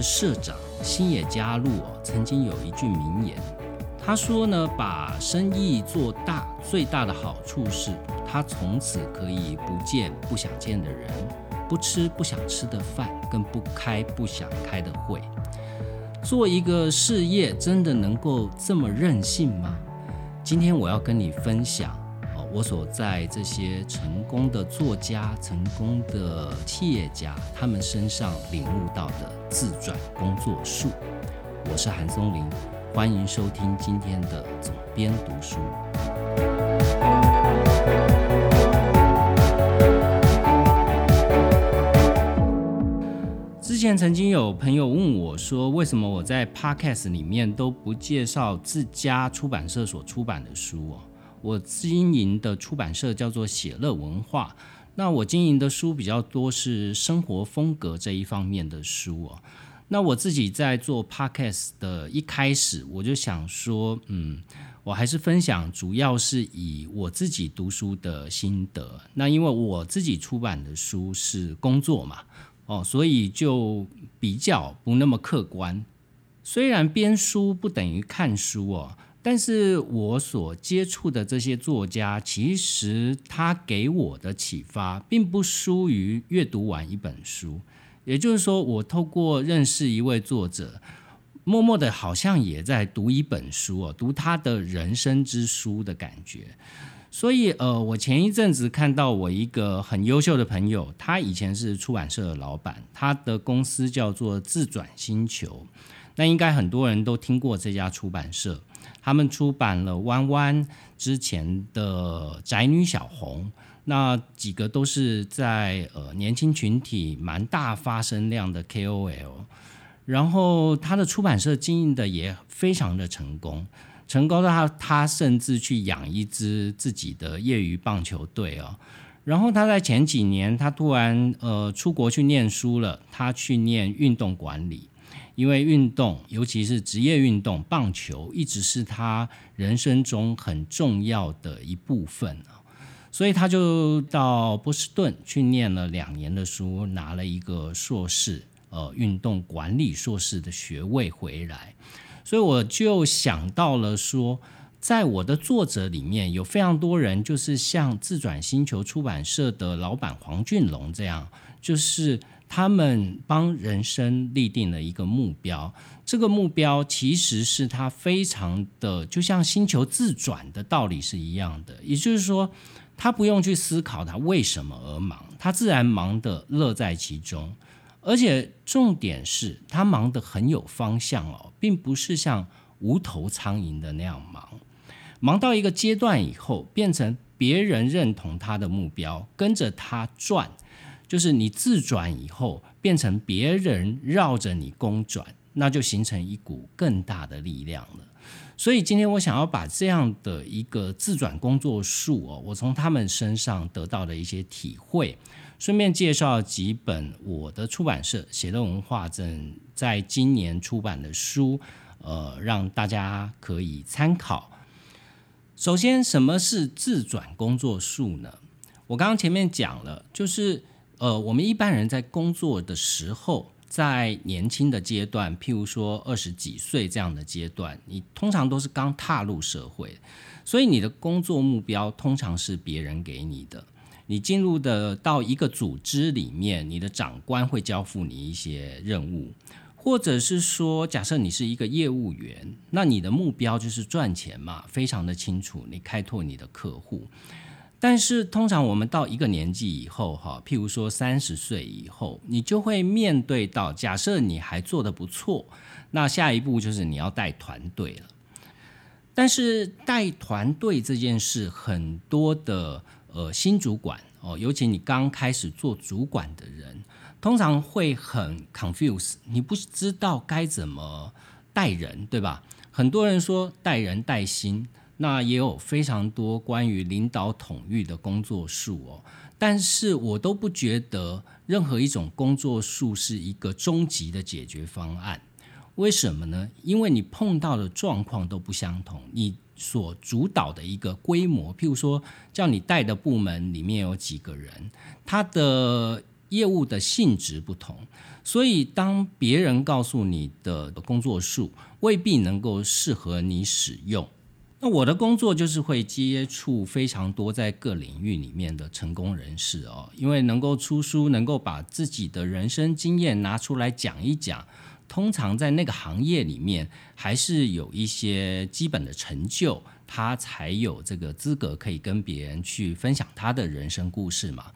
社长新野加入哦，曾经有一句名言，他说呢，把生意做大最大的好处是，他从此可以不见不想见的人，不吃不想吃的饭，更不开不想开的会。做一个事业真的能够这么任性吗？今天我要跟你分享。我所在这些成功的作家、成功的企业家，他们身上领悟到的自转工作术。我是韩松林，欢迎收听今天的总编读书。之前曾经有朋友问我说，为什么我在 Podcast 里面都不介绍自家出版社所出版的书哦？我经营的出版社叫做写乐文化，那我经营的书比较多是生活风格这一方面的书哦。那我自己在做 podcast 的一开始，我就想说，嗯，我还是分享，主要是以我自己读书的心得。那因为我自己出版的书是工作嘛，哦，所以就比较不那么客观。虽然编书不等于看书哦。但是我所接触的这些作家，其实他给我的启发，并不输于阅读完一本书。也就是说，我透过认识一位作者，默默的，好像也在读一本书哦，读他的人生之书的感觉。所以，呃，我前一阵子看到我一个很优秀的朋友，他以前是出版社的老板，他的公司叫做自转星球。那应该很多人都听过这家出版社。他们出版了弯弯之前的宅女小红，那几个都是在呃年轻群体蛮大发声量的 KOL，然后他的出版社经营的也非常的成功，成功到他他甚至去养一支自己的业余棒球队哦，然后他在前几年他突然呃出国去念书了，他去念运动管理。因为运动，尤其是职业运动，棒球一直是他人生中很重要的一部分啊，所以他就到波士顿去念了两年的书，拿了一个硕士，呃，运动管理硕士的学位回来。所以我就想到了说，在我的作者里面有非常多人，就是像自转星球出版社的老板黄俊龙这样，就是。他们帮人生立定了一个目标，这个目标其实是他非常的，就像星球自转的道理是一样的。也就是说，他不用去思考他为什么而忙，他自然忙得乐在其中。而且重点是他忙得很有方向哦，并不是像无头苍蝇的那样忙。忙到一个阶段以后，变成别人认同他的目标，跟着他转。就是你自转以后，变成别人绕着你公转，那就形成一股更大的力量了。所以今天我想要把这样的一个自转工作术哦，我从他们身上得到的一些体会，顺便介绍几本我的出版社写乐文化正在今年出版的书，呃，让大家可以参考。首先，什么是自转工作术呢？我刚刚前面讲了，就是。呃，我们一般人在工作的时候，在年轻的阶段，譬如说二十几岁这样的阶段，你通常都是刚踏入社会，所以你的工作目标通常是别人给你的。你进入的到一个组织里面，你的长官会交付你一些任务，或者是说，假设你是一个业务员，那你的目标就是赚钱嘛，非常的清楚，你开拓你的客户。但是通常我们到一个年纪以后，哈，譬如说三十岁以后，你就会面对到，假设你还做得不错，那下一步就是你要带团队了。但是带团队这件事，很多的呃新主管哦，尤其你刚开始做主管的人，通常会很 confuse，你不知道该怎么带人，对吧？很多人说带人带心。那也有非常多关于领导统御的工作术哦，但是我都不觉得任何一种工作术是一个终极的解决方案。为什么呢？因为你碰到的状况都不相同，你所主导的一个规模，譬如说叫你带的部门里面有几个人，他的业务的性质不同，所以当别人告诉你的工作数未必能够适合你使用。那我的工作就是会接触非常多在各领域里面的成功人士哦，因为能够出书，能够把自己的人生经验拿出来讲一讲，通常在那个行业里面还是有一些基本的成就，他才有这个资格可以跟别人去分享他的人生故事嘛。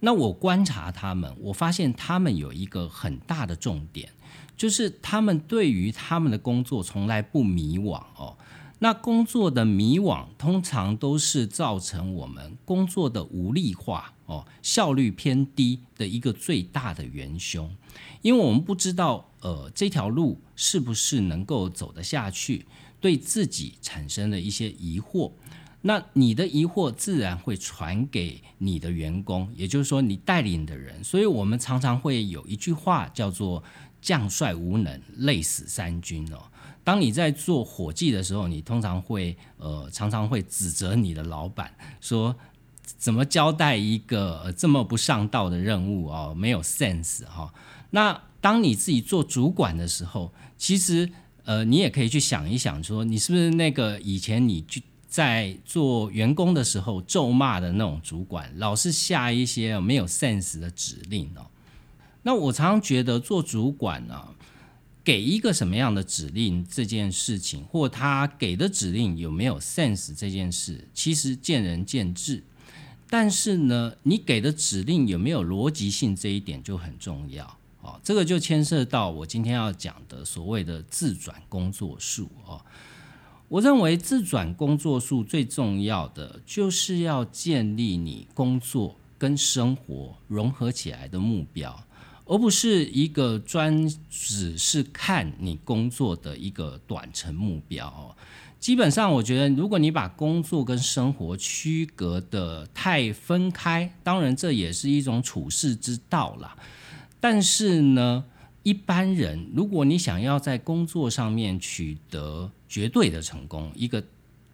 那我观察他们，我发现他们有一个很大的重点，就是他们对于他们的工作从来不迷惘哦。那工作的迷惘，通常都是造成我们工作的无力化哦，效率偏低的一个最大的元凶。因为我们不知道，呃，这条路是不是能够走得下去，对自己产生了一些疑惑。那你的疑惑自然会传给你的员工，也就是说你带领的人。所以我们常常会有一句话叫做“将帅无能，累死三军”哦。当你在做伙计的时候，你通常会呃常常会指责你的老板说怎么交代一个这么不上道的任务哦，没有 sense 哈。那当你自己做主管的时候，其实呃你也可以去想一想，说你是不是那个以前你去在做员工的时候咒骂的那种主管，老是下一些没有 sense 的指令哦。那我常常觉得做主管呢。给一个什么样的指令这件事情，或他给的指令有没有 sense 这件事，其实见仁见智。但是呢，你给的指令有没有逻辑性这一点就很重要哦。这个就牵涉到我今天要讲的所谓的自转工作术哦。我认为自转工作术最重要的就是要建立你工作跟生活融合起来的目标。而不是一个专只是看你工作的一个短程目标。基本上，我觉得如果你把工作跟生活区隔的太分开，当然这也是一种处世之道啦。但是呢，一般人如果你想要在工作上面取得绝对的成功，一个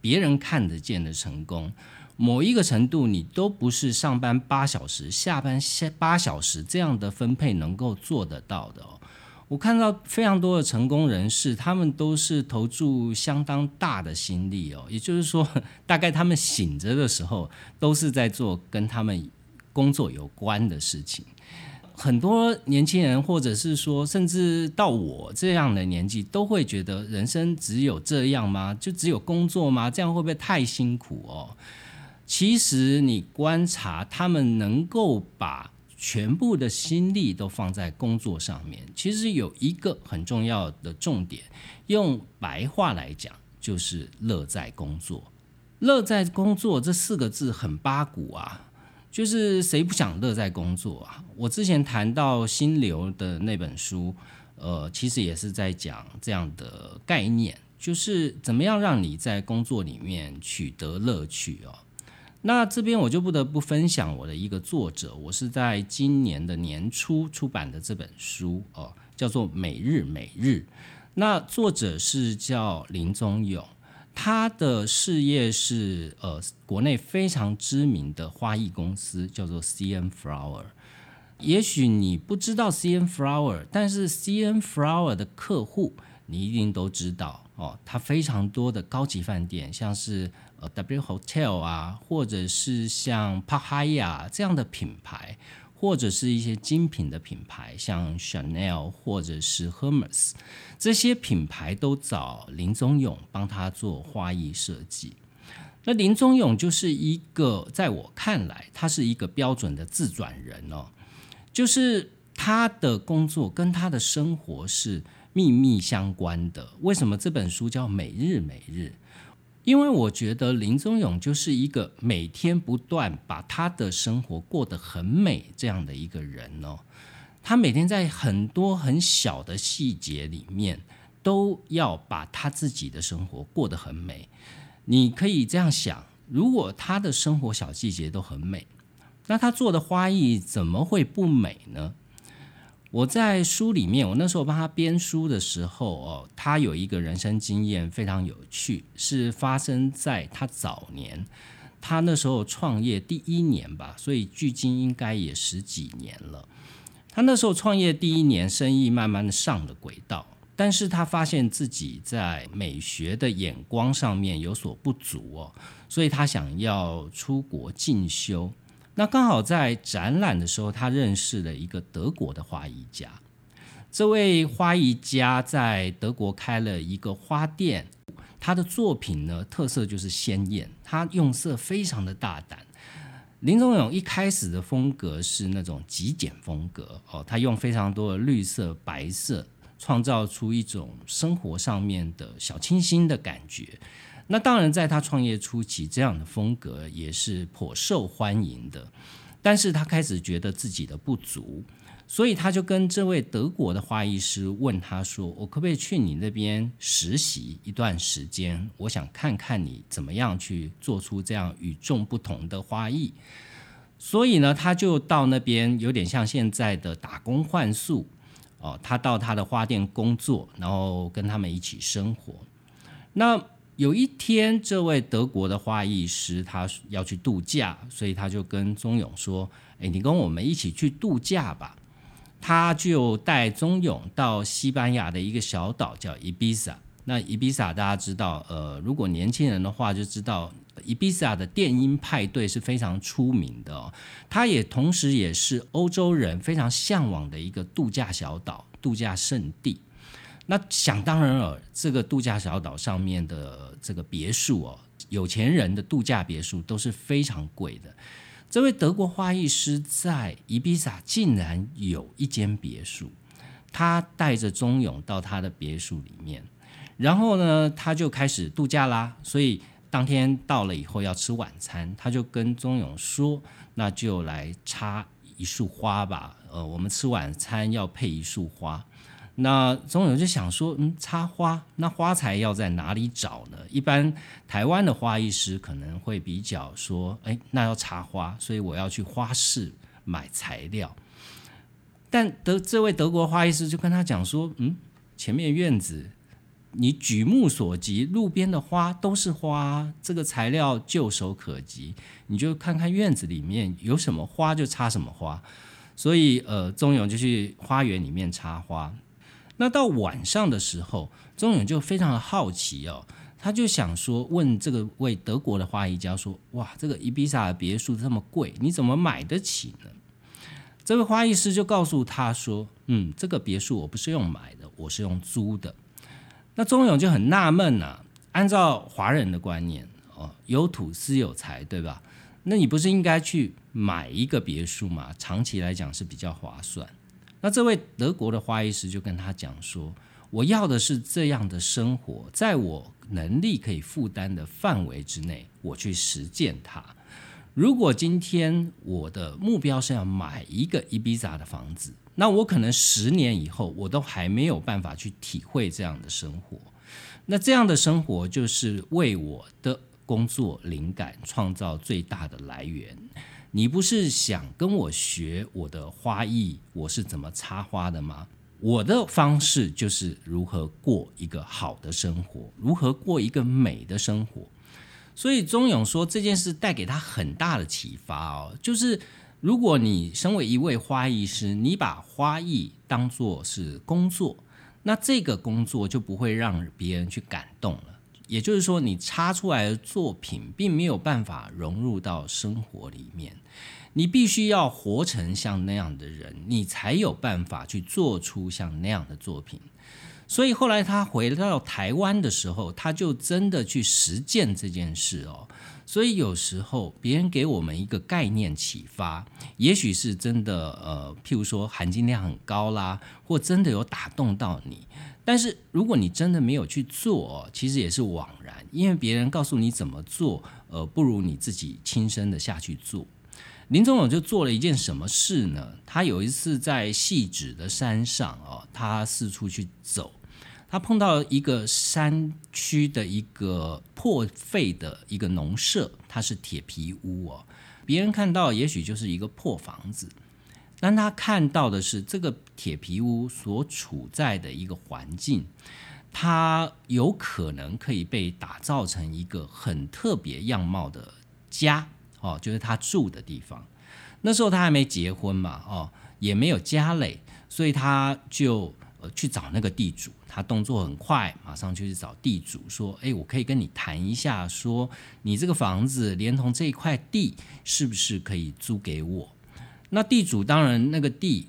别人看得见的成功。某一个程度，你都不是上班八小时、下班下八小时这样的分配能够做得到的哦。我看到非常多的成功人士，他们都是投注相当大的心力哦。也就是说，大概他们醒着的时候，都是在做跟他们工作有关的事情。很多年轻人，或者是说，甚至到我这样的年纪，都会觉得人生只有这样吗？就只有工作吗？这样会不会太辛苦哦？其实你观察他们能够把全部的心力都放在工作上面，其实有一个很重要的重点，用白话来讲就是乐在工作。乐在工作这四个字很八股啊，就是谁不想乐在工作啊？我之前谈到心流的那本书，呃，其实也是在讲这样的概念，就是怎么样让你在工作里面取得乐趣哦。那这边我就不得不分享我的一个作者，我是在今年的年初出版的这本书哦，叫做《每日每日》。那作者是叫林宗勇，他的事业是呃国内非常知名的花艺公司，叫做 C N Flower。也许你不知道 C N Flower，但是 C N Flower 的客户你一定都知道哦，他非常多的高级饭店，像是。W Hotel 啊，或者是像 Pahaya 这样的品牌，或者是一些精品的品牌，像 Chanel 或者是 Hermes，这些品牌都找林宗勇帮他做花艺设计。那林宗勇就是一个，在我看来，他是一个标准的自转人哦，就是他的工作跟他的生活是密密相关的。为什么这本书叫《每日每日》？因为我觉得林宗勇就是一个每天不断把他的生活过得很美这样的一个人哦。他每天在很多很小的细节里面，都要把他自己的生活过得很美。你可以这样想：如果他的生活小细节都很美，那他做的花艺怎么会不美呢？我在书里面，我那时候帮他编书的时候哦，他有一个人生经验非常有趣，是发生在他早年，他那时候创业第一年吧，所以距今应该也十几年了。他那时候创业第一年，生意慢慢的上了轨道，但是他发现自己在美学的眼光上面有所不足哦，所以他想要出国进修。那刚好在展览的时候，他认识了一个德国的花艺家。这位花艺家在德国开了一个花店，他的作品呢特色就是鲜艳，他用色非常的大胆。林宗勇一开始的风格是那种极简风格哦，他用非常多的绿色、白色，创造出一种生活上面的小清新的感觉。那当然，在他创业初期，这样的风格也是颇受欢迎的，但是他开始觉得自己的不足。所以他就跟这位德国的花艺师问他说：“我可不可以去你那边实习一段时间？我想看看你怎么样去做出这样与众不同的花艺。”所以呢，他就到那边，有点像现在的打工换宿哦。他到他的花店工作，然后跟他们一起生活。那有一天，这位德国的花艺师他要去度假，所以他就跟钟勇说：“哎，你跟我们一起去度假吧。”他就带宗勇到西班牙的一个小岛叫伊比萨。那伊比萨大家知道，呃，如果年轻人的话就知道，伊比萨的电音派对是非常出名的。哦。它也同时也是欧洲人非常向往的一个度假小岛、度假胜地。那想当然了，这个度假小岛上面的这个别墅哦，有钱人的度假别墅都是非常贵的。这位德国花艺师在伊比萨竟然有一间别墅，他带着钟勇到他的别墅里面，然后呢，他就开始度假啦。所以当天到了以后要吃晚餐，他就跟钟勇说：“那就来插一束花吧，呃，我们吃晚餐要配一束花。”那钟勇就想说，嗯，插花，那花材要在哪里找呢？一般台湾的花艺师可能会比较说，哎，那要插花，所以我要去花市买材料。但德这位德国花艺师就跟他讲说，嗯，前面院子你举目所及，路边的花都是花，这个材料就手可及，你就看看院子里面有什么花就插什么花。所以，呃，钟勇就去花园里面插花。那到晚上的时候，钟勇就非常的好奇哦，他就想说问这个位德国的花艺家说：“哇，这个伊比萨的别墅这么贵，你怎么买得起呢？”这位花艺师就告诉他说：“嗯，这个别墅我不是用买的，我是用租的。”那钟勇就很纳闷呐，按照华人的观念哦，有土私有财，对吧？那你不是应该去买一个别墅吗？长期来讲是比较划算。那这位德国的花艺师就跟他讲说：“我要的是这样的生活，在我能力可以负担的范围之内，我去实践它。如果今天我的目标是要买一个伊比萨的房子，那我可能十年以后我都还没有办法去体会这样的生活。那这样的生活就是为我的工作灵感创造最大的来源。”你不是想跟我学我的花艺，我是怎么插花的吗？我的方式就是如何过一个好的生活，如何过一个美的生活。所以钟勇说这件事带给他很大的启发哦，就是如果你身为一位花艺师，你把花艺当做是工作，那这个工作就不会让别人去感动了。也就是说，你插出来的作品并没有办法融入到生活里面，你必须要活成像那样的人，你才有办法去做出像那样的作品。所以后来他回到台湾的时候，他就真的去实践这件事哦。所以有时候别人给我们一个概念启发，也许是真的，呃，譬如说含金量很高啦，或真的有打动到你。但是如果你真的没有去做，其实也是枉然，因为别人告诉你怎么做，呃，不如你自己亲身的下去做。林宗勇就做了一件什么事呢？他有一次在细指的山上哦，他四处去走，他碰到一个山区的一个破废的一个农舍，它是铁皮屋哦，别人看到也许就是一个破房子。但他看到的是这个铁皮屋所处在的一个环境，它有可能可以被打造成一个很特别样貌的家哦，就是他住的地方。那时候他还没结婚嘛，哦，也没有家累，所以他就呃去找那个地主。他动作很快，马上就去找地主说：“哎，我可以跟你谈一下，说你这个房子连同这一块地是不是可以租给我？”那地主当然那个地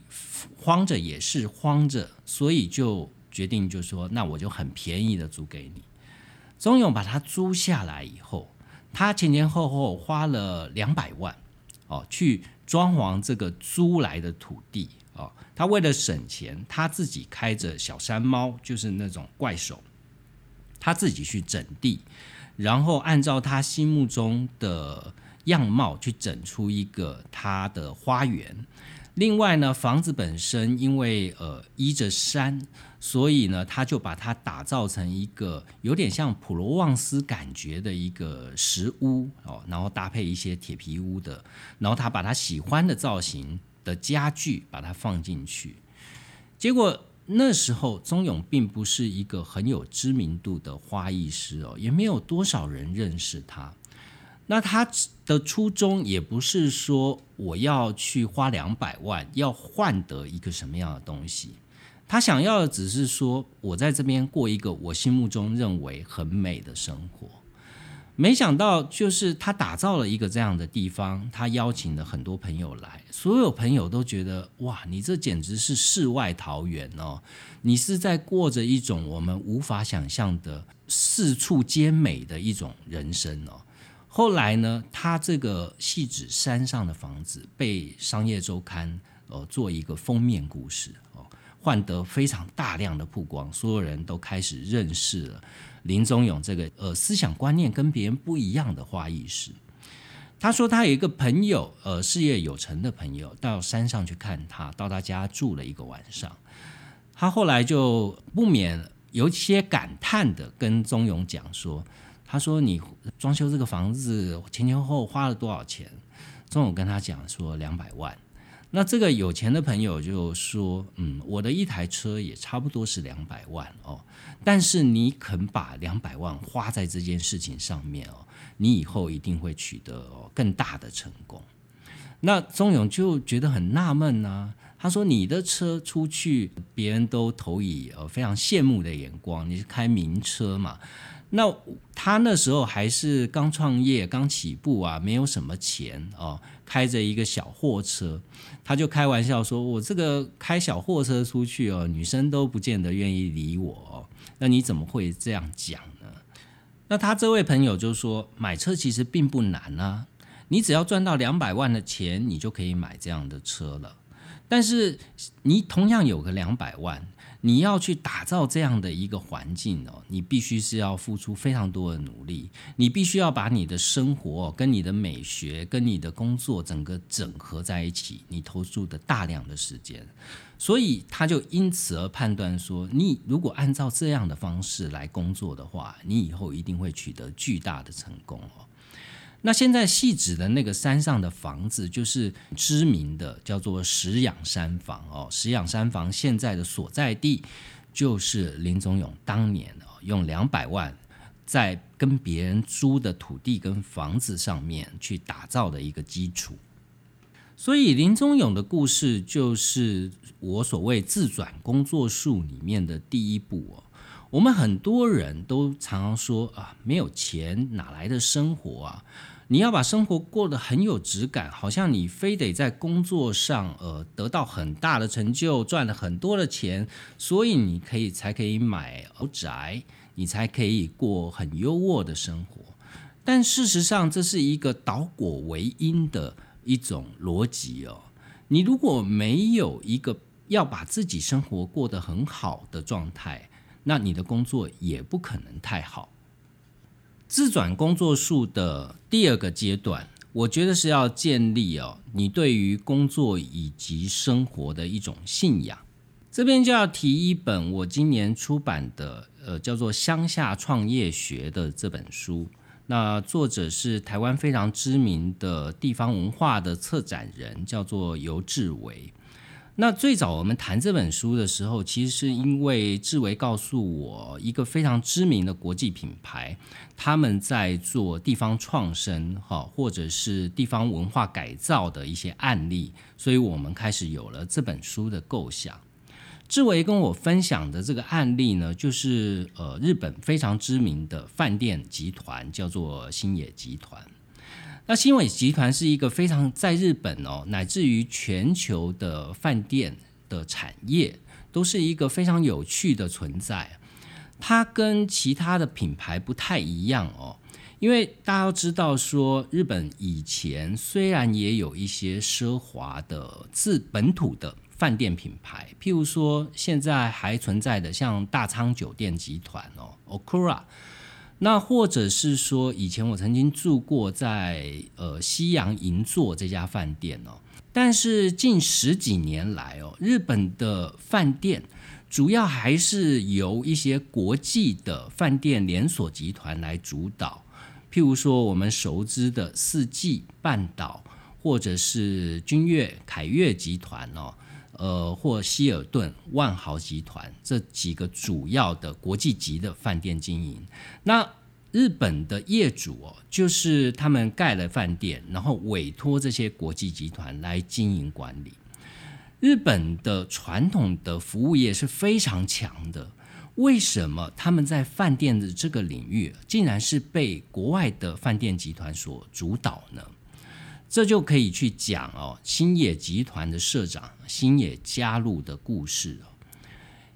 荒着也是荒着，所以就决定就说：“那我就很便宜的租给你。”钟勇把它租下来以后，他前前后后花了两百万哦，去装潢这个租来的土地。哦，他为了省钱，他自己开着小山猫，就是那种怪手，他自己去整地，然后按照他心目中的样貌去整出一个他的花园。另外呢，房子本身因为呃依着山，所以呢，他就把它打造成一个有点像普罗旺斯感觉的一个石屋哦，然后搭配一些铁皮屋的，然后他把他喜欢的造型。的家具把它放进去，结果那时候宗勇并不是一个很有知名度的花艺师哦，也没有多少人认识他。那他的初衷也不是说我要去花两百万要换得一个什么样的东西，他想要的只是说我在这边过一个我心目中认为很美的生活。没想到，就是他打造了一个这样的地方，他邀请了很多朋友来，所有朋友都觉得哇，你这简直是世外桃源哦！你是在过着一种我们无法想象的四处皆美的一种人生哦。后来呢，他这个细指山上的房子被商业周刊呃做一个封面故事哦，换得非常大量的曝光，所有人都开始认识了。林宗勇这个呃思想观念跟别人不一样的花艺师，他说他有一个朋友呃事业有成的朋友到山上去看他，到他家住了一个晚上，他后来就不免有些感叹的跟宗勇讲说，他说你装修这个房子前前后后花了多少钱？宗勇跟他讲说两百万。那这个有钱的朋友就说：“嗯，我的一台车也差不多是两百万哦，但是你肯把两百万花在这件事情上面哦，你以后一定会取得更大的成功。”那钟勇就觉得很纳闷呢，他说：“你的车出去，别人都投以呃非常羡慕的眼光，你是开名车嘛？”那他那时候还是刚创业、刚起步啊，没有什么钱哦，开着一个小货车，他就开玩笑说：“我这个开小货车出去哦，女生都不见得愿意理我。”那你怎么会这样讲呢？那他这位朋友就说：“买车其实并不难啊，你只要赚到两百万的钱，你就可以买这样的车了。但是你同样有个两百万。”你要去打造这样的一个环境哦，你必须是要付出非常多的努力，你必须要把你的生活跟你的美学跟你的工作整个整合在一起，你投注的大量的时间，所以他就因此而判断说，你如果按照这样的方式来工作的话，你以后一定会取得巨大的成功哦。那现在细指的那个山上的房子，就是知名的叫做石养山房哦。石养山房现在的所在地，就是林宗勇当年哦用两百万在跟别人租的土地跟房子上面去打造的一个基础。所以林宗勇的故事，就是我所谓自转工作术里面的第一步哦。我们很多人都常常说啊，没有钱哪来的生活啊？你要把生活过得很有质感，好像你非得在工作上呃得到很大的成就，赚了很多的钱，所以你可以才可以买豪宅，你才可以过很优渥的生活。但事实上，这是一个倒果为因的一种逻辑哦。你如果没有一个要把自己生活过得很好的状态，那你的工作也不可能太好。自转工作术的第二个阶段，我觉得是要建立哦，你对于工作以及生活的一种信仰。这边就要提一本我今年出版的，呃，叫做《乡下创业学》的这本书。那作者是台湾非常知名的地方文化的策展人，叫做尤志伟。那最早我们谈这本书的时候，其实是因为志伟告诉我一个非常知名的国际品牌，他们在做地方创生，哈，或者是地方文化改造的一些案例，所以我们开始有了这本书的构想。志伟跟我分享的这个案例呢，就是呃，日本非常知名的饭店集团，叫做星野集团。那新伟集团是一个非常在日本哦，乃至于全球的饭店的产业，都是一个非常有趣的存在。它跟其他的品牌不太一样哦，因为大家都知道说，日本以前虽然也有一些奢华的自本土的饭店品牌，譬如说现在还存在的像大仓酒店集团哦，Okura。那或者是说，以前我曾经住过在呃西洋银座这家饭店哦，但是近十几年来哦，日本的饭店主要还是由一些国际的饭店连锁集团来主导，譬如说我们熟知的四季半岛，或者是君悦凯悦集团哦，呃或希尔顿万豪集团这几个主要的国际级的饭店经营，那。日本的业主哦，就是他们盖了饭店，然后委托这些国际集团来经营管理。日本的传统的服务业是非常强的，为什么他们在饭店的这个领域，竟然是被国外的饭店集团所主导呢？这就可以去讲哦，星野集团的社长星野加入的故事哦。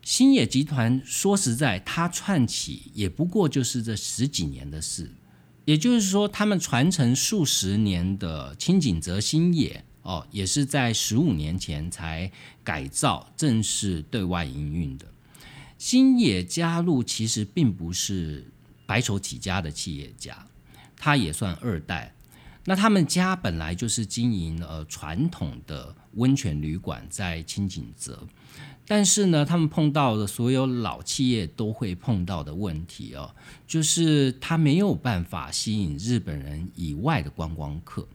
星野集团说实在，他串起也不过就是这十几年的事。也就是说，他们传承数十年的清井泽星野哦，也是在十五年前才改造正式对外营运的。星野加入其实并不是白手起家的企业家，他也算二代。那他们家本来就是经营呃传统的温泉旅馆，在清井泽。但是呢，他们碰到的所有老企业都会碰到的问题哦，就是他没有办法吸引日本人以外的观光客。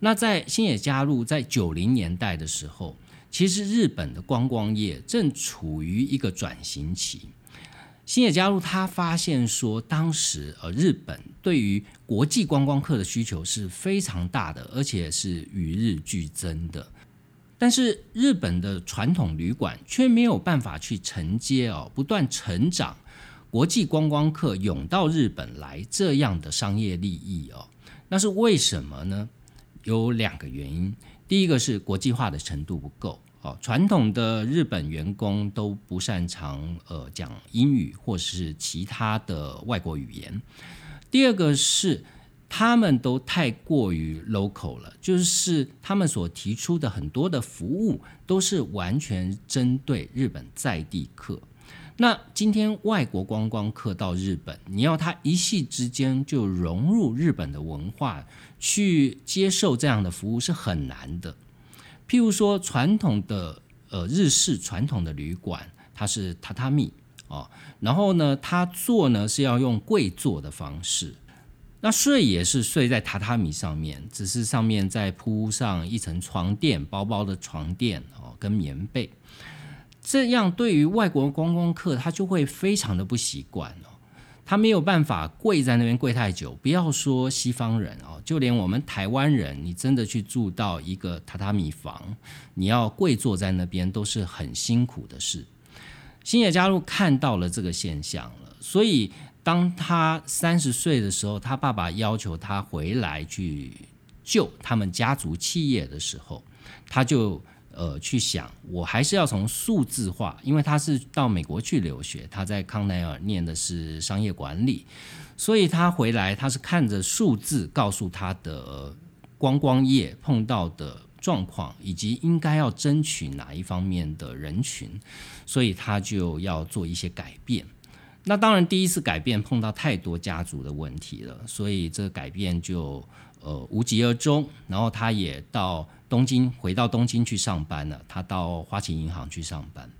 那在新野加入在九零年代的时候，其实日本的观光业正处于一个转型期。新野加入他发现说，当时呃日本对于国际观光客的需求是非常大的，而且是与日俱增的。但是日本的传统旅馆却没有办法去承接哦，不断成长，国际观光客涌到日本来这样的商业利益哦，那是为什么呢？有两个原因，第一个是国际化的程度不够哦，传统的日本员工都不擅长呃讲英语或是其他的外国语言，第二个是。他们都太过于 local 了，就是他们所提出的很多的服务都是完全针对日本在地客。那今天外国观光客到日本，你要他一夕之间就融入日本的文化，去接受这样的服务是很难的。譬如说传统的呃日式传统的旅馆，它是榻榻米哦，然后呢，他坐呢是要用跪坐的方式。那睡也是睡在榻榻米上面，只是上面再铺上一层床垫，薄薄的床垫哦，跟棉被。这样对于外国观光客，他就会非常的不习惯哦，他没有办法跪在那边跪太久。不要说西方人哦，就连我们台湾人，你真的去住到一个榻榻米房，你要跪坐在那边都是很辛苦的事。新野加入看到了这个现象了，所以。当他三十岁的时候，他爸爸要求他回来去救他们家族企业的时候，他就呃去想，我还是要从数字化，因为他是到美国去留学，他在康奈尔念的是商业管理，所以他回来他是看着数字告诉他的观光业碰到的状况，以及应该要争取哪一方面的人群，所以他就要做一些改变。那当然，第一次改变碰到太多家族的问题了，所以这个改变就呃无疾而终。然后他也到东京，回到东京去上班了。他到花旗银行去上班，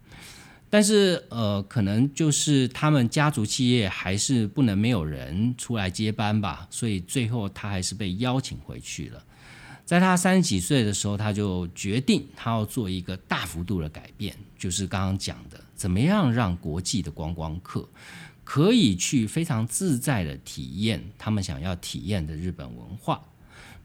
但是呃，可能就是他们家族企业还是不能没有人出来接班吧，所以最后他还是被邀请回去了。在他三十几岁的时候，他就决定他要做一个大幅度的改变，就是刚刚讲的，怎么样让国际的观光客可以去非常自在的体验他们想要体验的日本文化。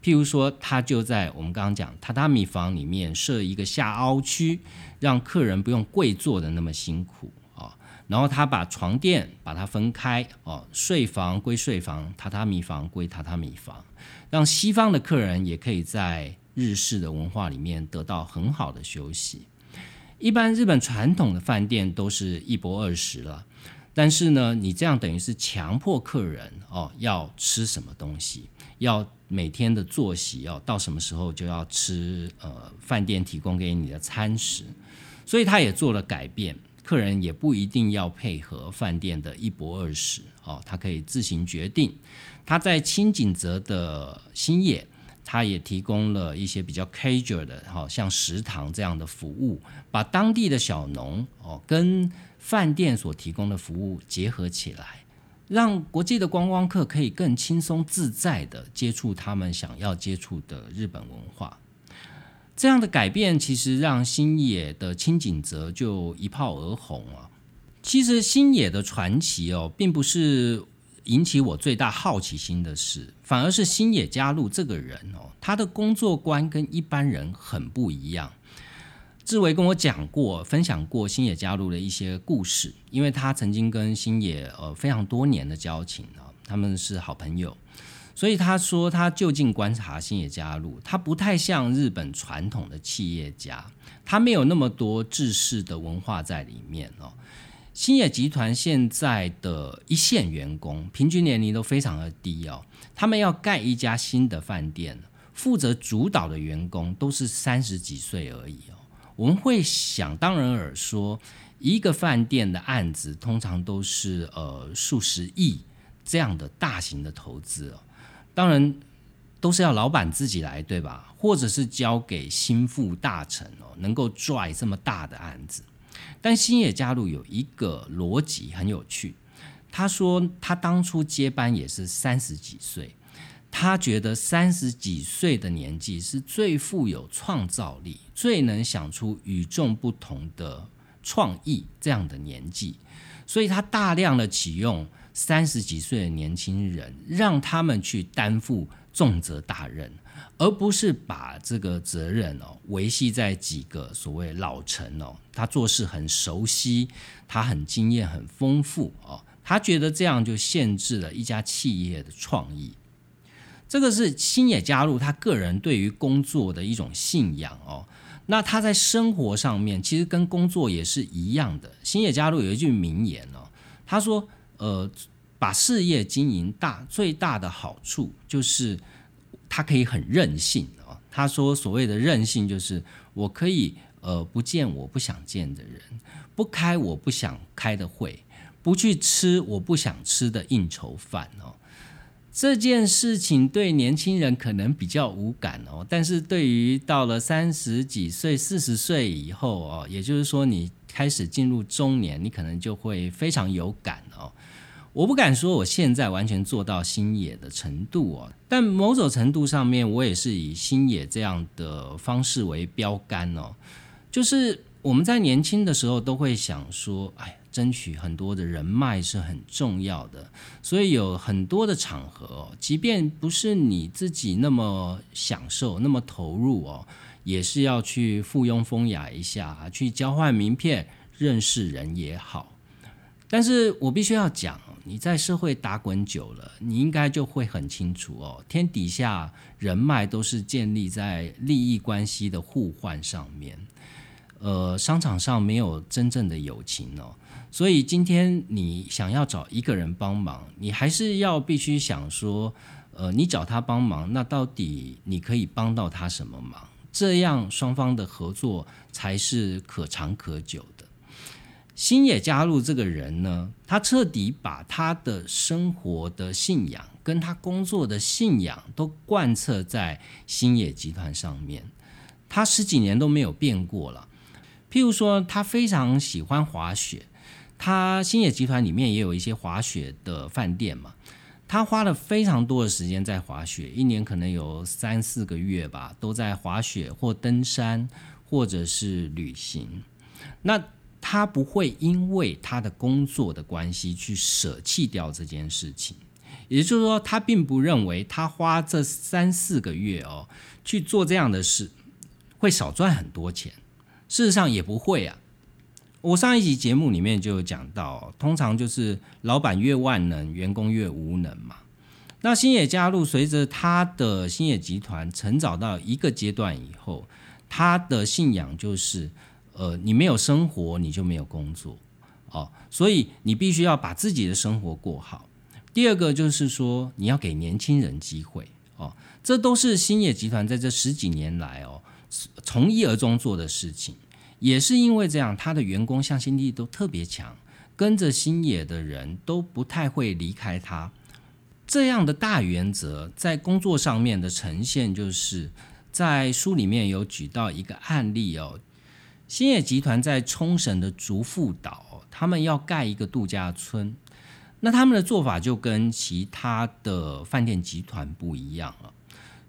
譬如说，他就在我们刚刚讲榻榻米房里面设一个下凹区，让客人不用跪坐的那么辛苦啊。然后他把床垫把它分开哦，睡房归睡房，榻榻米房归榻榻米房，让西方的客人也可以在日式的文化里面得到很好的休息。一般日本传统的饭店都是一博二十了，但是呢，你这样等于是强迫客人哦要吃什么东西，要每天的作息要到什么时候就要吃呃饭店提供给你的餐食，所以他也做了改变。客人也不一定要配合饭店的一博二食哦，他可以自行决定。他在清景泽的新野，他也提供了一些比较 casual 的，好像食堂这样的服务，把当地的小农哦跟饭店所提供的服务结合起来，让国际的观光客可以更轻松自在的接触他们想要接触的日本文化。这样的改变其实让星野的清景泽就一炮而红啊！其实星野的传奇哦，并不是引起我最大好奇心的事，反而是星野加入这个人哦，他的工作观跟一般人很不一样。志伟跟我讲过、分享过星野加入的一些故事，因为他曾经跟星野呃非常多年的交情啊，他们是好朋友。所以他说，他就近观察星野加入，他不太像日本传统的企业家，他没有那么多制式的文化在里面哦。星野集团现在的一线员工平均年龄都非常的低哦，他们要盖一家新的饭店，负责主导的员工都是三十几岁而已哦。我们会想当然尔说，一个饭店的案子通常都是呃数十亿这样的大型的投资哦。当然都是要老板自己来，对吧？或者是交给心腹大臣哦，能够拽这么大的案子。但星野加入有一个逻辑很有趣，他说他当初接班也是三十几岁，他觉得三十几岁的年纪是最富有创造力、最能想出与众不同的创意这样的年纪，所以他大量的启用。三十几岁的年轻人，让他们去担负重责大任，而不是把这个责任哦维系在几个所谓老臣哦，他做事很熟悉，他很经验很丰富哦，他觉得这样就限制了一家企业的创意。这个是星野加入他个人对于工作的一种信仰哦。那他在生活上面其实跟工作也是一样的。星野加入有一句名言哦，他说。呃，把事业经营大，最大的好处就是他可以很任性哦。他说，所谓的任性就是我可以呃不见我不想见的人，不开我不想开的会，不去吃我不想吃的应酬饭哦。这件事情对年轻人可能比较无感哦，但是对于到了三十几岁、四十岁以后哦，也就是说你开始进入中年，你可能就会非常有感哦。我不敢说我现在完全做到星野的程度哦，但某种程度上面，我也是以星野这样的方式为标杆哦。就是我们在年轻的时候都会想说，哎，争取很多的人脉是很重要的，所以有很多的场合，即便不是你自己那么享受、那么投入哦，也是要去附庸风雅一下，去交换名片、认识人也好。但是我必须要讲。你在社会打滚久了，你应该就会很清楚哦。天底下人脉都是建立在利益关系的互换上面，呃，商场上没有真正的友情哦。所以今天你想要找一个人帮忙，你还是要必须想说，呃，你找他帮忙，那到底你可以帮到他什么忙？这样双方的合作才是可长可久的。星野加入这个人呢，他彻底把他的生活的信仰跟他工作的信仰都贯彻在星野集团上面。他十几年都没有变过了。譬如说，他非常喜欢滑雪，他星野集团里面也有一些滑雪的饭店嘛。他花了非常多的时间在滑雪，一年可能有三四个月吧，都在滑雪或登山或者是旅行。那他不会因为他的工作的关系去舍弃掉这件事情，也就是说，他并不认为他花这三四个月哦去做这样的事会少赚很多钱。事实上也不会啊。我上一集节目里面就有讲到，通常就是老板越万能，员工越无能嘛。那星野加入，随着他的星野集团成长到一个阶段以后，他的信仰就是，呃，你没有生活，你就没有工作，哦，所以你必须要把自己的生活过好。第二个就是说，你要给年轻人机会，哦，这都是星野集团在这十几年来哦，从一而终做的事情。也是因为这样，他的员工向心力都特别强，跟着星野的人都不太会离开他。这样的大原则在工作上面的呈现，就是在书里面有举到一个案例哦。星野集团在冲绳的竹富岛，他们要盖一个度假村，那他们的做法就跟其他的饭店集团不一样了。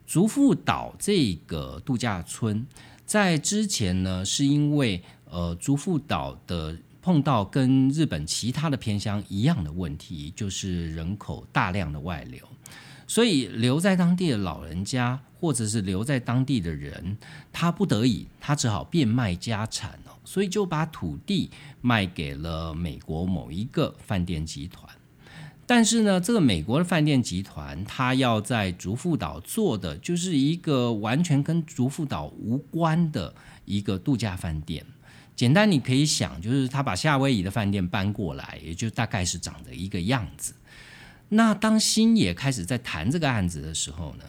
竹富岛这个度假村。在之前呢，是因为呃，竹富岛的碰到跟日本其他的偏乡一样的问题，就是人口大量的外流，所以留在当地的老人家或者是留在当地的人，他不得已，他只好变卖家产哦，所以就把土地卖给了美国某一个饭店集团。但是呢，这个美国的饭店集团，它要在竹富岛做的就是一个完全跟竹富岛无关的一个度假饭店。简单，你可以想，就是他把夏威夷的饭店搬过来，也就大概是长的一个样子。那当新野开始在谈这个案子的时候呢，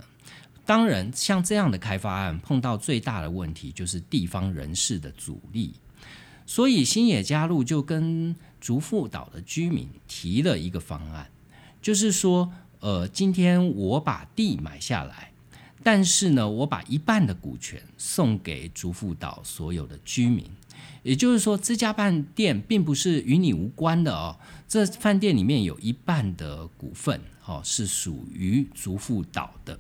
当然像这样的开发案碰到最大的问题就是地方人士的阻力，所以新野加入就跟。竹富岛的居民提了一个方案，就是说，呃，今天我把地买下来，但是呢，我把一半的股权送给竹富岛所有的居民，也就是说，这家饭店并不是与你无关的哦。这饭店里面有一半的股份，哦，是属于竹富岛的。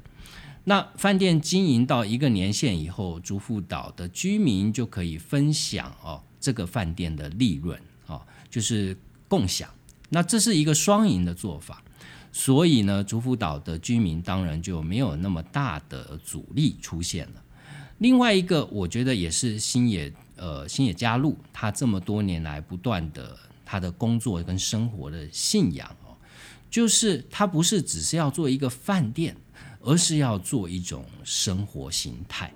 那饭店经营到一个年限以后，竹富岛的居民就可以分享哦这个饭店的利润啊。就是共享，那这是一个双赢的做法，所以呢，竹福岛的居民当然就没有那么大的阻力出现了。另外一个，我觉得也是新野呃新野加入他这么多年来不断的他的工作跟生活的信仰哦，就是他不是只是要做一个饭店，而是要做一种生活形态。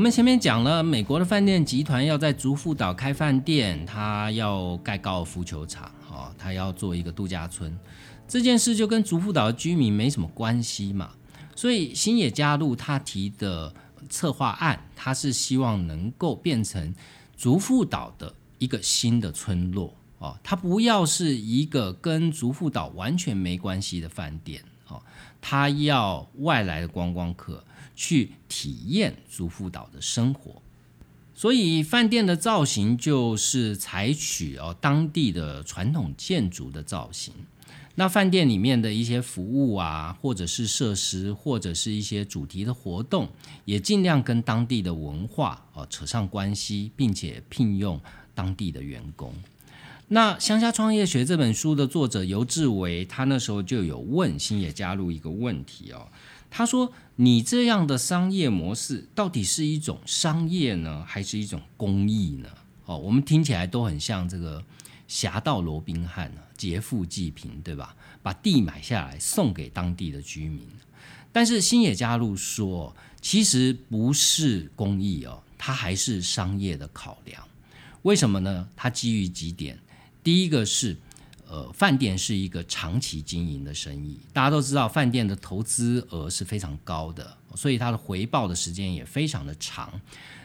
我们前面讲了，美国的饭店集团要在竹富岛开饭店，他要盖高尔夫球场，哦，他要做一个度假村，这件事就跟竹富岛的居民没什么关系嘛。所以新野加入他提的策划案，他是希望能够变成竹富岛的一个新的村落，哦，他不要是一个跟竹富岛完全没关系的饭店，哦，他要外来的观光客。去体验竹富岛的生活，所以饭店的造型就是采取哦当地的传统建筑的造型。那饭店里面的一些服务啊，或者是设施，或者是一些主题的活动，也尽量跟当地的文化哦扯上关系，并且聘用当地的员工。那《乡下创业学》这本书的作者尤志伟，他那时候就有问星野加入一个问题哦。他说：“你这样的商业模式到底是一种商业呢，还是一种公益呢？哦，我们听起来都很像这个侠盗罗宾汉啊，劫富济贫，对吧？把地买下来送给当地的居民。但是新野加入说，其实不是公益哦，它还是商业的考量。为什么呢？它基于几点，第一个是。”呃，饭店是一个长期经营的生意，大家都知道，饭店的投资额是非常高的，所以它的回报的时间也非常的长。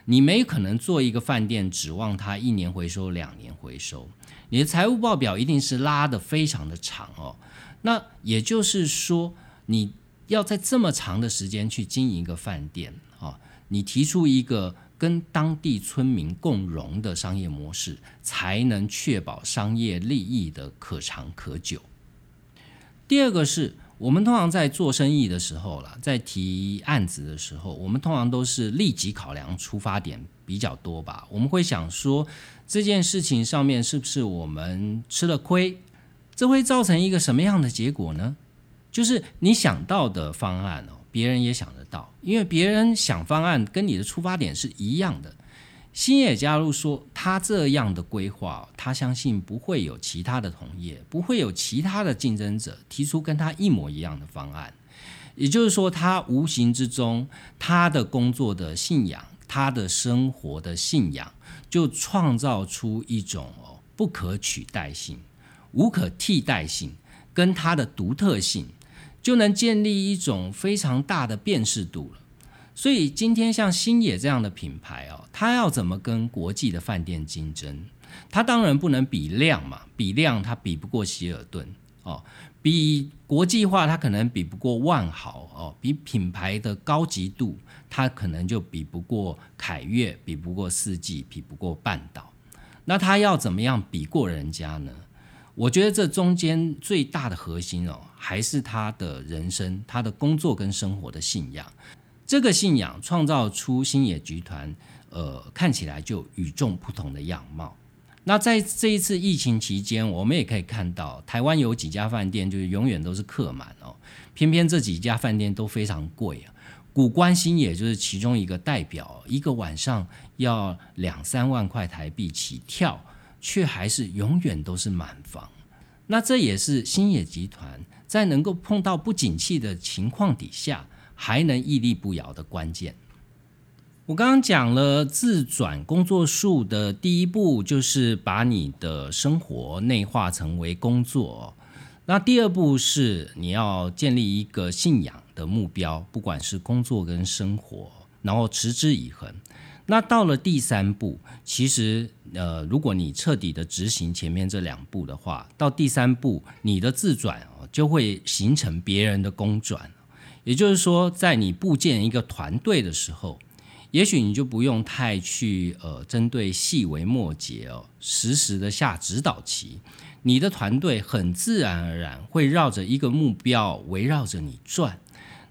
你没可能做一个饭店，指望它一年回收、两年回收，你的财务报表一定是拉的非常的长哦。那也就是说，你要在这么长的时间去经营一个饭店啊，你提出一个跟当地村民共荣的商业模式，才能确保商业利益的可长可久。第二个是我们通常在做生意的时候了，在提案子的时候，我们通常都是立即考量出发点比较多吧。我们会想说这件事情上面是不是我们吃了亏，这会造成一个什么样的结果呢？就是你想到的方案哦，别人也想得到，因为别人想方案跟你的出发点是一样的。星野加入说，他这样的规划，他相信不会有其他的同业，不会有其他的竞争者提出跟他一模一样的方案。也就是说，他无形之中，他的工作的信仰，他的生活的信仰，就创造出一种哦不可取代性、无可替代性，跟他的独特性，就能建立一种非常大的辨识度了。所以今天像星野这样的品牌哦，它要怎么跟国际的饭店竞争？它当然不能比量嘛，比量它比不过希尔顿哦，比国际化它可能比不过万豪哦，比品牌的高级度它可能就比不过凯悦，比不过四季，比不过半岛。那它要怎么样比过人家呢？我觉得这中间最大的核心哦，还是他的人生、他的工作跟生活的信仰。这个信仰创造出星野集团，呃，看起来就与众不同的样貌。那在这一次疫情期间，我们也可以看到，台湾有几家饭店就是永远都是客满哦，偏偏这几家饭店都非常贵啊。古关星野就是其中一个代表，一个晚上要两三万块台币起跳，却还是永远都是满房。那这也是星野集团在能够碰到不景气的情况底下。还能屹立不摇的关键。我刚刚讲了自转工作术的第一步，就是把你的生活内化成为工作。那第二步是你要建立一个信仰的目标，不管是工作跟生活，然后持之以恒。那到了第三步，其实呃，如果你彻底的执行前面这两步的话，到第三步，你的自转哦就会形成别人的公转。也就是说，在你部建一个团队的时候，也许你就不用太去呃针对细微末节哦，实时的下指导棋，你的团队很自然而然会绕着一个目标围绕着你转，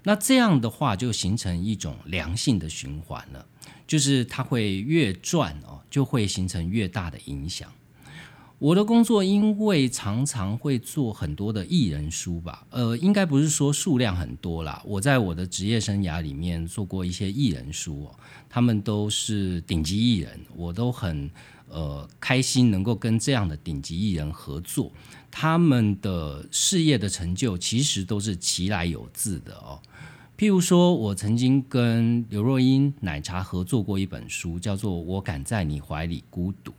那这样的话就形成一种良性的循环了，就是它会越转哦，就会形成越大的影响。我的工作因为常常会做很多的艺人书吧，呃，应该不是说数量很多啦。我在我的职业生涯里面做过一些艺人书哦，他们都是顶级艺人，我都很呃开心能够跟这样的顶级艺人合作。他们的事业的成就其实都是其来有自的哦。譬如说，我曾经跟刘若英奶茶合作过一本书，叫做《我敢在你怀里孤独》。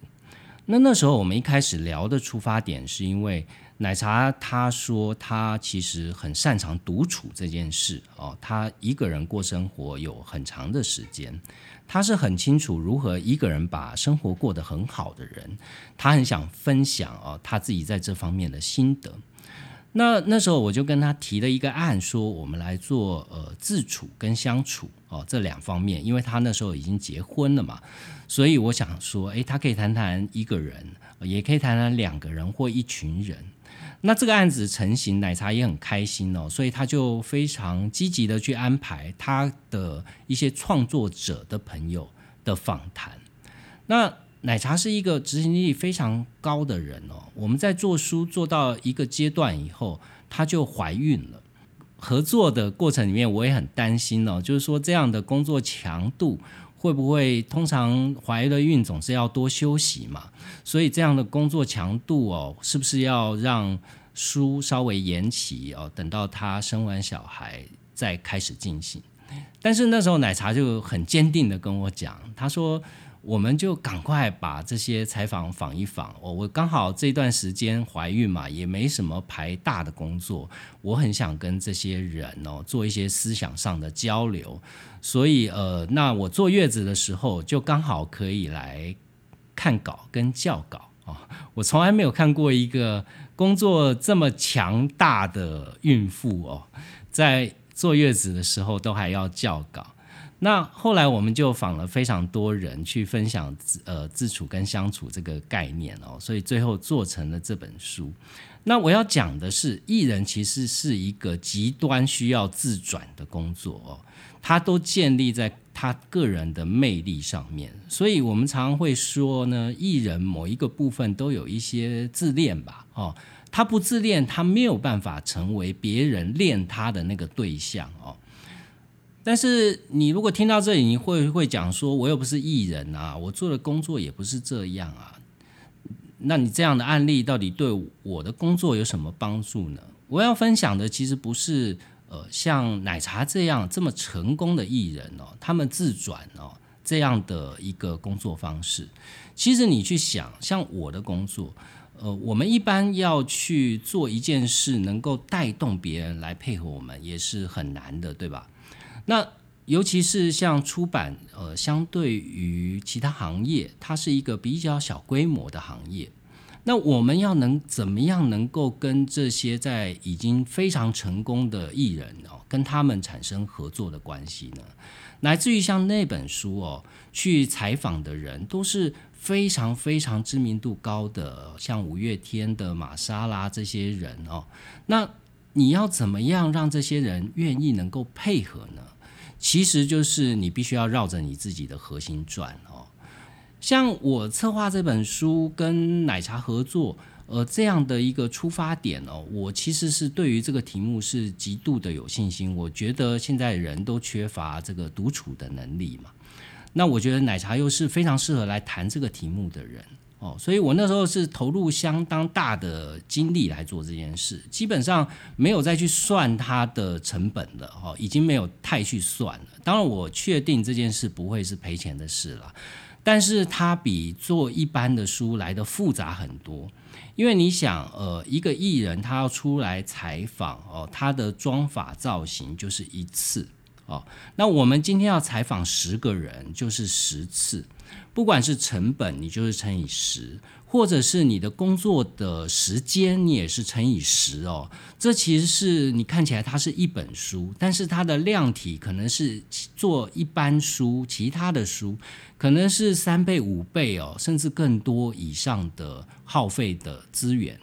那那时候我们一开始聊的出发点，是因为奶茶他说他其实很擅长独处这件事哦，他一个人过生活有很长的时间，他是很清楚如何一个人把生活过得很好的人，他很想分享哦他自己在这方面的心得。那那时候我就跟他提了一个案，说我们来做呃自处跟相处哦这两方面，因为他那时候已经结婚了嘛，所以我想说，诶，他可以谈谈一个人，也可以谈谈两个人或一群人。那这个案子成型，奶茶也很开心哦，所以他就非常积极的去安排他的一些创作者的朋友的访谈。那奶茶是一个执行力非常高的人哦。我们在做书做到一个阶段以后，她就怀孕了。合作的过程里面，我也很担心哦，就是说这样的工作强度会不会？通常怀了孕总是要多休息嘛，所以这样的工作强度哦，是不是要让书稍微延期哦？等到她生完小孩再开始进行。但是那时候奶茶就很坚定的跟我讲，他说。我们就赶快把这些采访访一访。我我刚好这段时间怀孕嘛，也没什么排大的工作，我很想跟这些人哦做一些思想上的交流。所以呃，那我坐月子的时候就刚好可以来看稿跟校稿啊。我从来没有看过一个工作这么强大的孕妇哦，在坐月子的时候都还要校稿。那后来我们就访了非常多人去分享呃自处跟相处这个概念哦，所以最后做成了这本书。那我要讲的是，艺人其实是一个极端需要自转的工作哦，它都建立在他个人的魅力上面，所以我们常常会说呢，艺人某一个部分都有一些自恋吧哦，他不自恋，他没有办法成为别人恋他的那个对象哦。但是你如果听到这里，你会会讲说，我又不是艺人啊，我做的工作也不是这样啊。那你这样的案例到底对我的工作有什么帮助呢？我要分享的其实不是呃像奶茶这样这么成功的艺人哦，他们自转哦这样的一个工作方式。其实你去想，像我的工作，呃，我们一般要去做一件事，能够带动别人来配合我们，也是很难的，对吧？那尤其是像出版，呃，相对于其他行业，它是一个比较小规模的行业。那我们要能怎么样能够跟这些在已经非常成功的艺人哦，跟他们产生合作的关系呢？来自于像那本书哦，去采访的人都是非常非常知名度高的，像五月天的玛莎拉这些人哦。那你要怎么样让这些人愿意能够配合呢？其实就是你必须要绕着你自己的核心转哦。像我策划这本书跟奶茶合作，呃，这样的一个出发点哦，我其实是对于这个题目是极度的有信心。我觉得现在人都缺乏这个独处的能力嘛，那我觉得奶茶又是非常适合来谈这个题目的人。哦，所以我那时候是投入相当大的精力来做这件事，基本上没有再去算它的成本了，哈，已经没有太去算了。当然，我确定这件事不会是赔钱的事了，但是它比做一般的书来的复杂很多。因为你想，呃，一个艺人他要出来采访，哦，他的妆法造型就是一次，哦，那我们今天要采访十个人，就是十次。不管是成本，你就是乘以十，或者是你的工作的时间，你也是乘以十哦。这其实是你看起来它是一本书，但是它的量体可能是做一般书，其他的书可能是三倍、五倍哦，甚至更多以上的耗费的资源。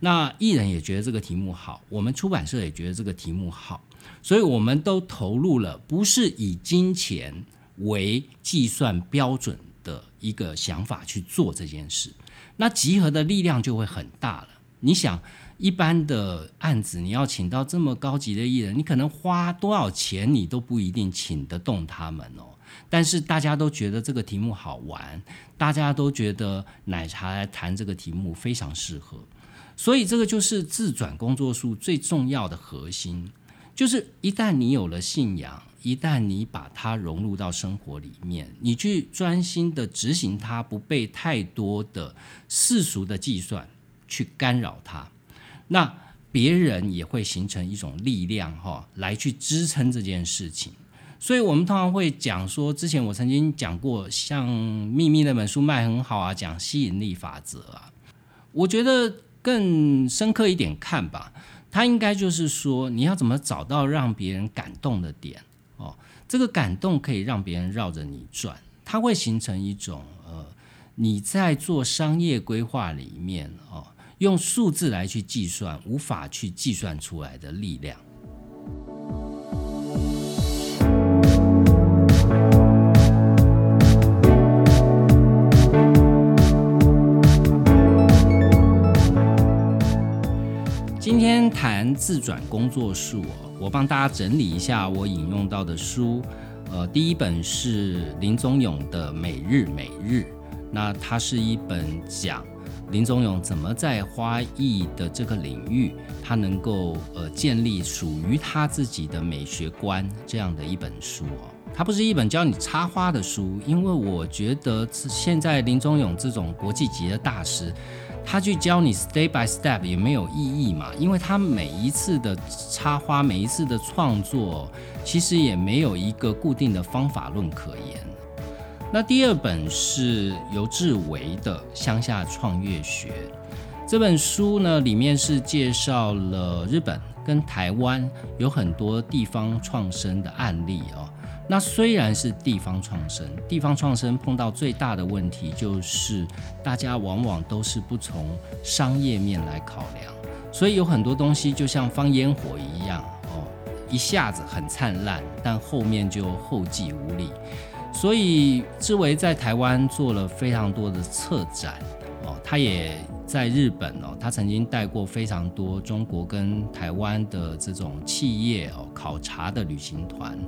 那艺人也觉得这个题目好，我们出版社也觉得这个题目好，所以我们都投入了，不是以金钱。为计算标准的一个想法去做这件事，那集合的力量就会很大了。你想，一般的案子你要请到这么高级的艺人，你可能花多少钱你都不一定请得动他们哦。但是大家都觉得这个题目好玩，大家都觉得奶茶来谈这个题目非常适合，所以这个就是自转工作术最重要的核心，就是一旦你有了信仰。一旦你把它融入到生活里面，你去专心的执行它，不被太多的世俗的计算去干扰它，那别人也会形成一种力量哈，来去支撑这件事情。所以，我们通常会讲说，之前我曾经讲过，像《秘密》那本书卖很好啊，讲吸引力法则啊，我觉得更深刻一点看吧，它应该就是说，你要怎么找到让别人感动的点。哦，这个感动可以让别人绕着你转，它会形成一种呃，你在做商业规划里面哦，用数字来去计算无法去计算出来的力量。今天谈自转工作术哦。我帮大家整理一下我引用到的书，呃，第一本是林宗勇的《每日每日》，那它是一本讲林宗勇怎么在花艺的这个领域，他能够呃建立属于他自己的美学观这样的一本书哦。它不是一本教你插花的书，因为我觉得现在林宗勇这种国际级的大师。他去教你 step by step 也没有意义嘛，因为他每一次的插花，每一次的创作，其实也没有一个固定的方法论可言。那第二本是尤志维的《乡下创业学》这本书呢，里面是介绍了日本跟台湾有很多地方创生的案例哦。那虽然是地方创生，地方创生碰到最大的问题就是大家往往都是不从商业面来考量，所以有很多东西就像放烟火一样哦，一下子很灿烂，但后面就后继无力。所以志伟在台湾做了非常多的策展哦，他也。在日本哦，他曾经带过非常多中国跟台湾的这种企业哦考察的旅行团，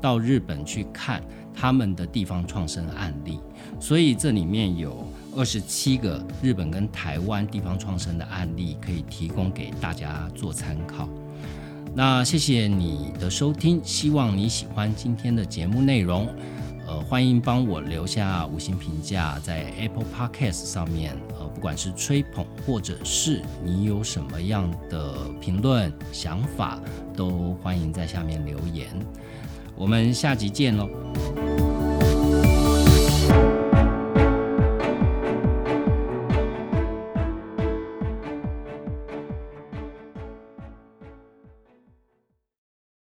到日本去看他们的地方创生案例，所以这里面有二十七个日本跟台湾地方创生的案例可以提供给大家做参考。那谢谢你的收听，希望你喜欢今天的节目内容。呃，欢迎帮我留下五星评价，在 Apple Podcast 上面，呃，不管是吹捧，或者是你有什么样的评论想法，都欢迎在下面留言。我们下集见喽。